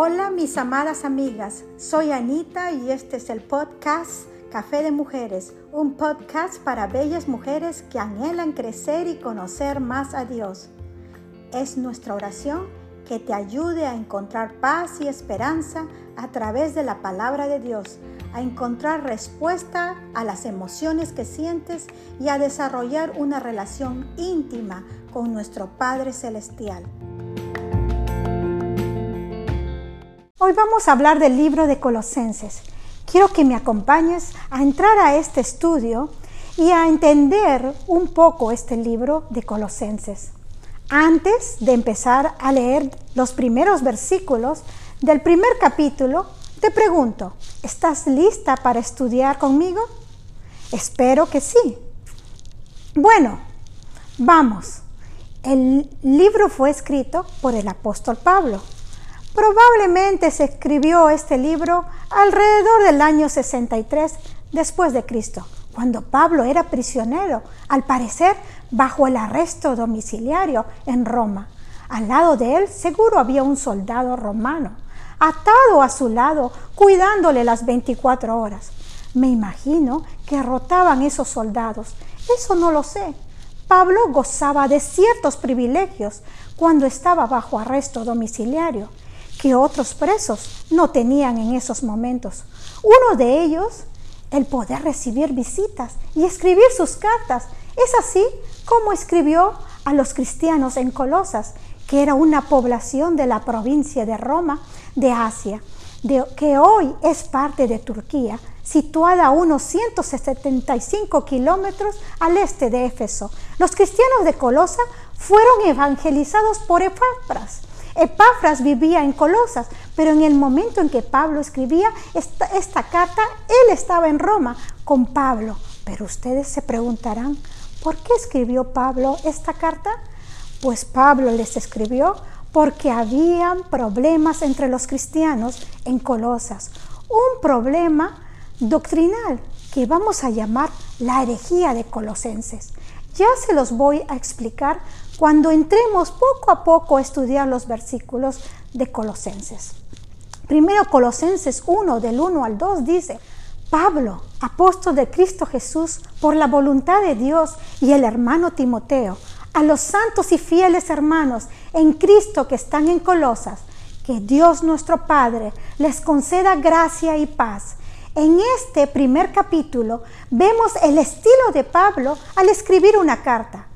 Hola mis amadas amigas, soy Anita y este es el podcast Café de Mujeres, un podcast para bellas mujeres que anhelan crecer y conocer más a Dios. Es nuestra oración que te ayude a encontrar paz y esperanza a través de la palabra de Dios, a encontrar respuesta a las emociones que sientes y a desarrollar una relación íntima con nuestro Padre Celestial. Hoy vamos a hablar del libro de Colosenses. Quiero que me acompañes a entrar a este estudio y a entender un poco este libro de Colosenses. Antes de empezar a leer los primeros versículos del primer capítulo, te pregunto, ¿estás lista para estudiar conmigo? Espero que sí. Bueno, vamos. El libro fue escrito por el apóstol Pablo Probablemente se escribió este libro alrededor del año 63 después de Cristo, cuando Pablo era prisionero, al parecer bajo el arresto domiciliario en Roma. Al lado de él seguro había un soldado romano, atado a su lado, cuidándole las 24 horas. Me imagino que rotaban esos soldados. Eso no lo sé. Pablo gozaba de ciertos privilegios cuando estaba bajo arresto domiciliario que otros presos no tenían en esos momentos. Uno de ellos, el poder recibir visitas y escribir sus cartas. Es así como escribió a los cristianos en Colosas, que era una población de la provincia de Roma, de Asia, de, que hoy es parte de Turquía, situada a unos 175 kilómetros al este de Éfeso. Los cristianos de Colosa fueron evangelizados por Epafras, Epafras vivía en Colosas, pero en el momento en que Pablo escribía esta, esta carta, él estaba en Roma con Pablo. Pero ustedes se preguntarán, ¿por qué escribió Pablo esta carta? Pues Pablo les escribió porque habían problemas entre los cristianos en Colosas. Un problema doctrinal que vamos a llamar la herejía de Colosenses. Ya se los voy a explicar cuando entremos poco a poco a estudiar los versículos de Colosenses. Primero Colosenses 1 del 1 al 2 dice, Pablo, apóstol de Cristo Jesús, por la voluntad de Dios y el hermano Timoteo, a los santos y fieles hermanos en Cristo que están en Colosas, que Dios nuestro Padre les conceda gracia y paz. En este primer capítulo vemos el estilo de Pablo al escribir una carta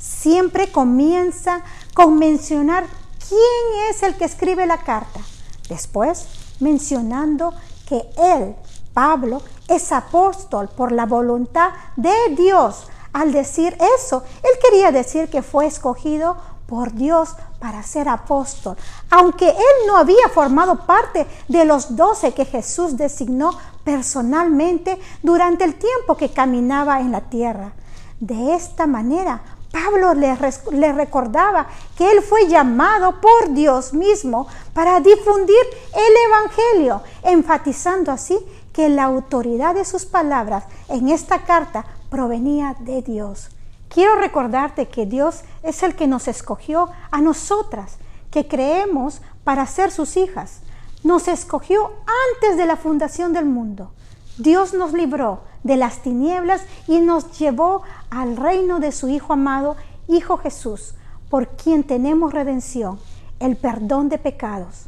siempre comienza con mencionar quién es el que escribe la carta. Después, mencionando que él, Pablo, es apóstol por la voluntad de Dios. Al decir eso, él quería decir que fue escogido por Dios para ser apóstol, aunque él no había formado parte de los doce que Jesús designó personalmente durante el tiempo que caminaba en la tierra. De esta manera, Pablo le, recordaba que él fue llamado por Dios mismo para difundir el Evangelio, enfatizando así que la autoridad de sus palabras en esta carta provenía de Dios. Quiero recordarte que Dios es el que nos escogió a nosotras, que creemos para ser sus hijas. Nos escogió antes de la fundación del mundo. Dios nos libró de las tinieblas y nos llevó al reino de su Hijo amado, Hijo Jesús, por quien tenemos redención, el perdón de pecados.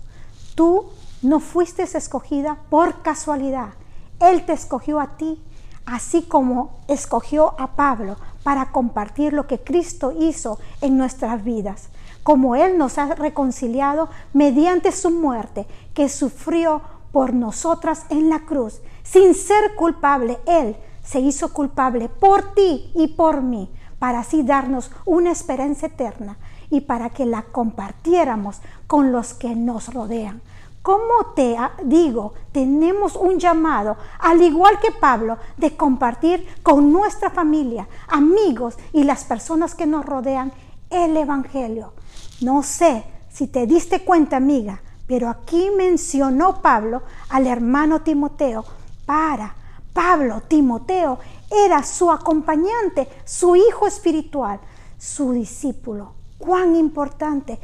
Tú no fuiste escogida por casualidad. Él te escogió a ti, así como escogió a Pablo para compartir lo que Cristo hizo en nuestras vidas, como Él nos ha reconciliado mediante su muerte, que sufrió por nosotras en la cruz. Sin ser culpable, Él se hizo culpable por ti y por mí, para así darnos una esperanza eterna y para que la compartiéramos con los que nos rodean. Como te digo, tenemos un llamado, al igual que Pablo, de compartir con nuestra familia, amigos y las personas que nos rodean el Evangelio. No sé si te diste cuenta, amiga, pero aquí mencionó Pablo al hermano Timoteo para. Pablo, Timoteo, era su acompañante, su hijo espiritual, su discípulo. Cuán importante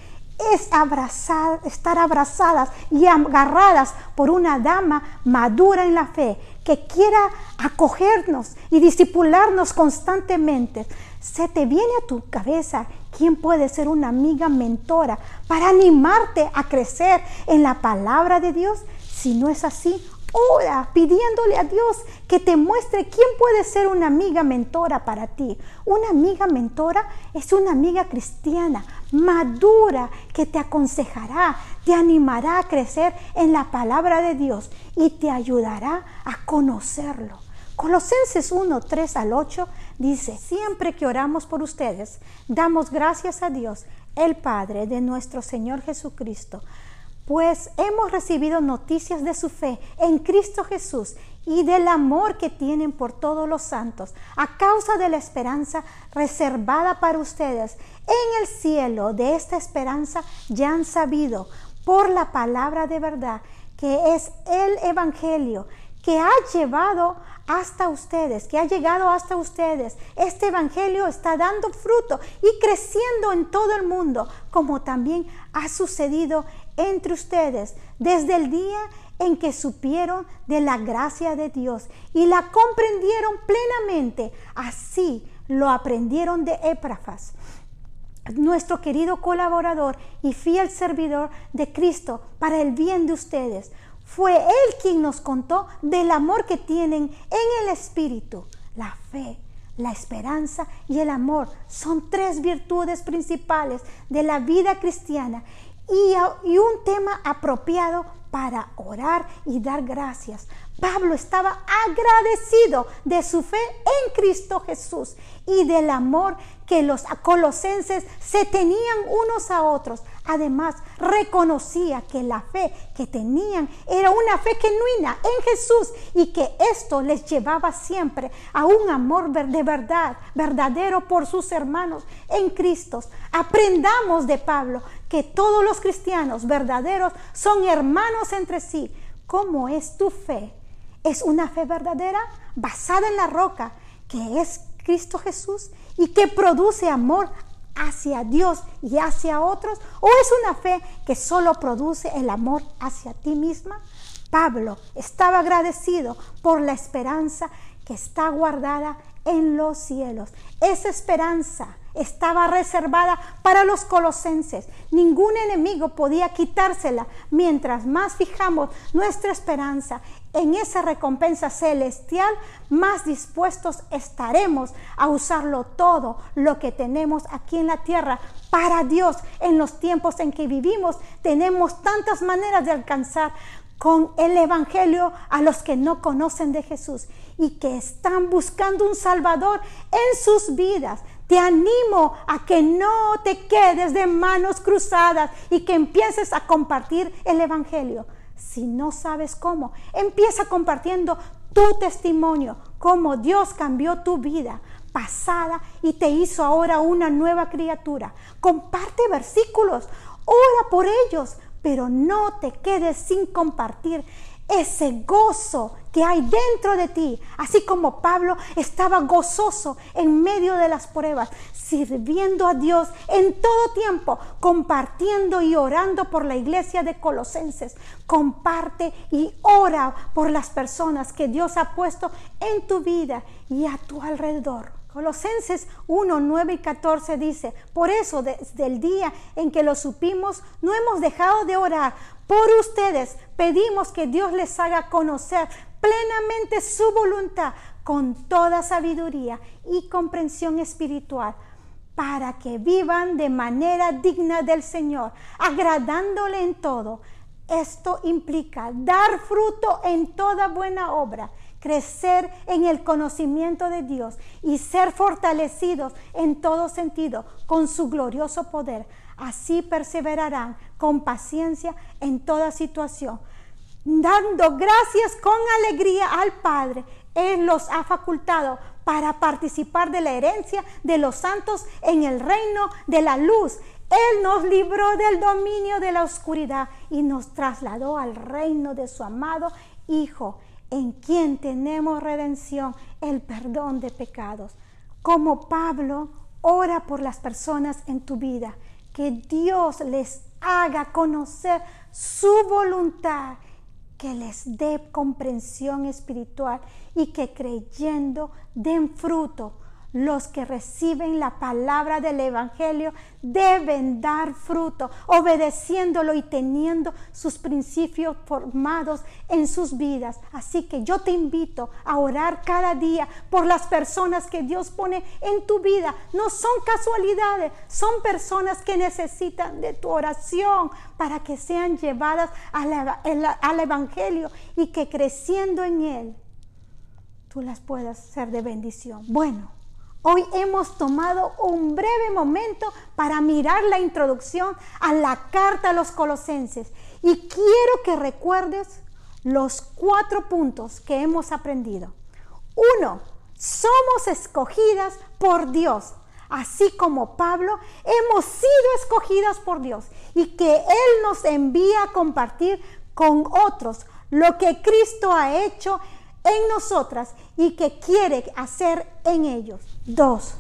es abrazar, estar abrazadas y agarradas por una dama madura en la fe que quiera acogernos y disipularnos constantemente. Se te viene a tu cabeza quién puede ser una amiga mentora para animarte a crecer en la palabra de Dios. Si no es así, Ora pidiéndole a Dios que te muestre quién puede ser una amiga mentora para ti. Una amiga mentora es una amiga cristiana, madura, que te aconsejará, te animará a crecer en la palabra de Dios y te ayudará a conocerlo. Colosenses 1, 3 al 8 dice, siempre que oramos por ustedes, damos gracias a Dios, el Padre de nuestro Señor Jesucristo pues hemos recibido noticias de su fe en Cristo Jesús y del amor que tienen por todos los santos, a causa de la esperanza reservada para ustedes en el cielo. De esta esperanza ya han sabido por la palabra de verdad, que es el Evangelio, que ha llevado hasta ustedes, que ha llegado hasta ustedes. Este Evangelio está dando fruto y creciendo en todo el mundo, como también ha sucedido entre ustedes desde el día en que supieron de la gracia de Dios y la comprendieron plenamente. Así lo aprendieron de Éprafas, nuestro querido colaborador y fiel servidor de Cristo para el bien de ustedes. Fue Él quien nos contó del amor que tienen en el Espíritu, la fe, la esperanza y el amor son tres virtudes principales de la vida cristiana y, un tema apropiado para orar y dar gracias. Pablo estaba agradecido de su fe en Cristo Jesús y del amor que los colosenses se tenían unos a otros. Además, reconocía que la fe que tenían era una fe genuina en Jesús y que esto les llevaba siempre a un amor de verdad, verdadero por sus hermanos en Cristo. Aprendamos de Pablo que todos los cristianos verdaderos son hermanos entre sí. ¿Cómo es tu fe? ¿Es una fe verdadera basada en la roca que es Cristo Jesús y que produce amor hacia Dios y hacia otros? ¿O es una fe que solo produce el amor hacia ti misma? Pablo estaba agradecido por la esperanza que está guardada en los cielos. Esa esperanza estaba reservada para los colosenses. Ningún enemigo podía quitársela. Mientras más fijamos nuestra esperanza en esa recompensa celestial, más dispuestos estaremos a usarlo todo lo que tenemos aquí en la tierra para Dios. En los tiempos en que vivimos tenemos tantas maneras de alcanzar con el Evangelio a los que no conocen de Jesús y que están buscando un Salvador en sus vidas. Te animo a que no te quedes de manos cruzadas y que empieces a compartir el Evangelio. Si no sabes cómo, empieza compartiendo tu testimonio, cómo Dios cambió tu vida pasada y te hizo ahora una nueva criatura. Comparte versículos, ora por ellos, pero no te quedes sin compartir ese gozo que hay dentro de ti, así como Pablo estaba gozoso en medio de las pruebas, sirviendo a Dios en todo tiempo, compartiendo y orando por la iglesia de Colosenses. Comparte y ora por las personas que Dios ha puesto en tu vida y a tu alrededor. Colosenses 1, 9 y 14 dice, por eso desde el día en que lo supimos, no hemos dejado de orar por ustedes. Pedimos que Dios les haga conocer plenamente su voluntad con toda sabiduría y comprensión espiritual para que vivan de manera digna del Señor, agradándole en todo. Esto implica dar fruto en toda buena obra crecer en el conocimiento de Dios y ser fortalecidos en todo sentido con su glorioso poder. Así perseverarán con paciencia en toda situación, dando gracias con alegría al Padre. Él los ha facultado para participar de la herencia de los santos en el reino de la luz. Él nos libró del dominio de la oscuridad y nos trasladó al reino de su amado Hijo en quien tenemos redención, el perdón de pecados. Como Pablo, ora por las personas en tu vida, que Dios les haga conocer su voluntad, que les dé comprensión espiritual y que creyendo den fruto los que reciben la palabra del Evangelio deben dar fruto, obedeciéndolo y teniendo sus principios formados en sus vidas. Así que yo te invito a orar cada día por las personas que Dios pone en tu vida. No son casualidades, son personas que necesitan de tu oración para que sean llevadas al Evangelio y que creciendo en Él, tú las puedas ser de bendición. Bueno. Hoy hemos tomado un breve momento para mirar la introducción a la carta a los colosenses y quiero que recuerdes los cuatro puntos que hemos aprendido. Uno, somos escogidas por Dios, así como Pablo, hemos sido escogidas por Dios y que Él nos envía a compartir con otros lo que Cristo ha hecho en nosotras y que quiere hacer en ellos. Dos,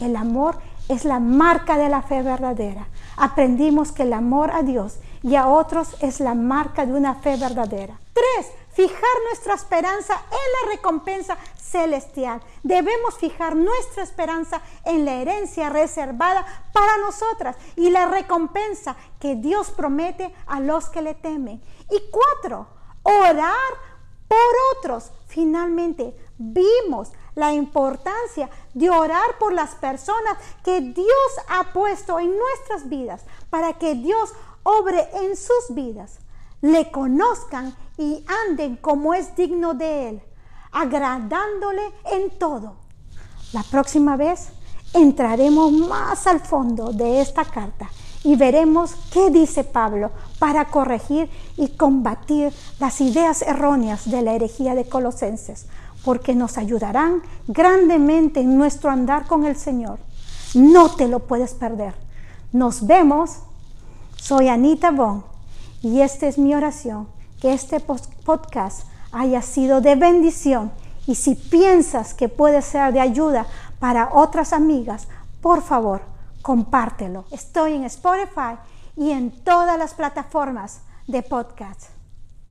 el amor es la marca de la fe verdadera. Aprendimos que el amor a Dios y a otros es la marca de una fe verdadera. Tres, fijar nuestra esperanza en la recompensa celestial. Debemos fijar nuestra esperanza en la herencia reservada para nosotras y la recompensa que Dios promete a los que le temen. Y cuatro, orar por otros. Finalmente, vimos la importancia de orar por las personas que Dios ha puesto en nuestras vidas para que Dios obre en sus vidas, le conozcan y anden como es digno de Él, agradándole en todo. La próxima vez entraremos más al fondo de esta carta y veremos qué dice Pablo para corregir y combatir las ideas erróneas de la herejía de Colosenses, porque nos ayudarán grandemente en nuestro andar con el Señor. No te lo puedes perder. Nos vemos. Soy Anita Bon y esta es mi oración, que este podcast haya sido de bendición y si piensas que puede ser de ayuda para otras amigas, por favor, compártelo. Estoy en Spotify y en todas las plataformas de podcast.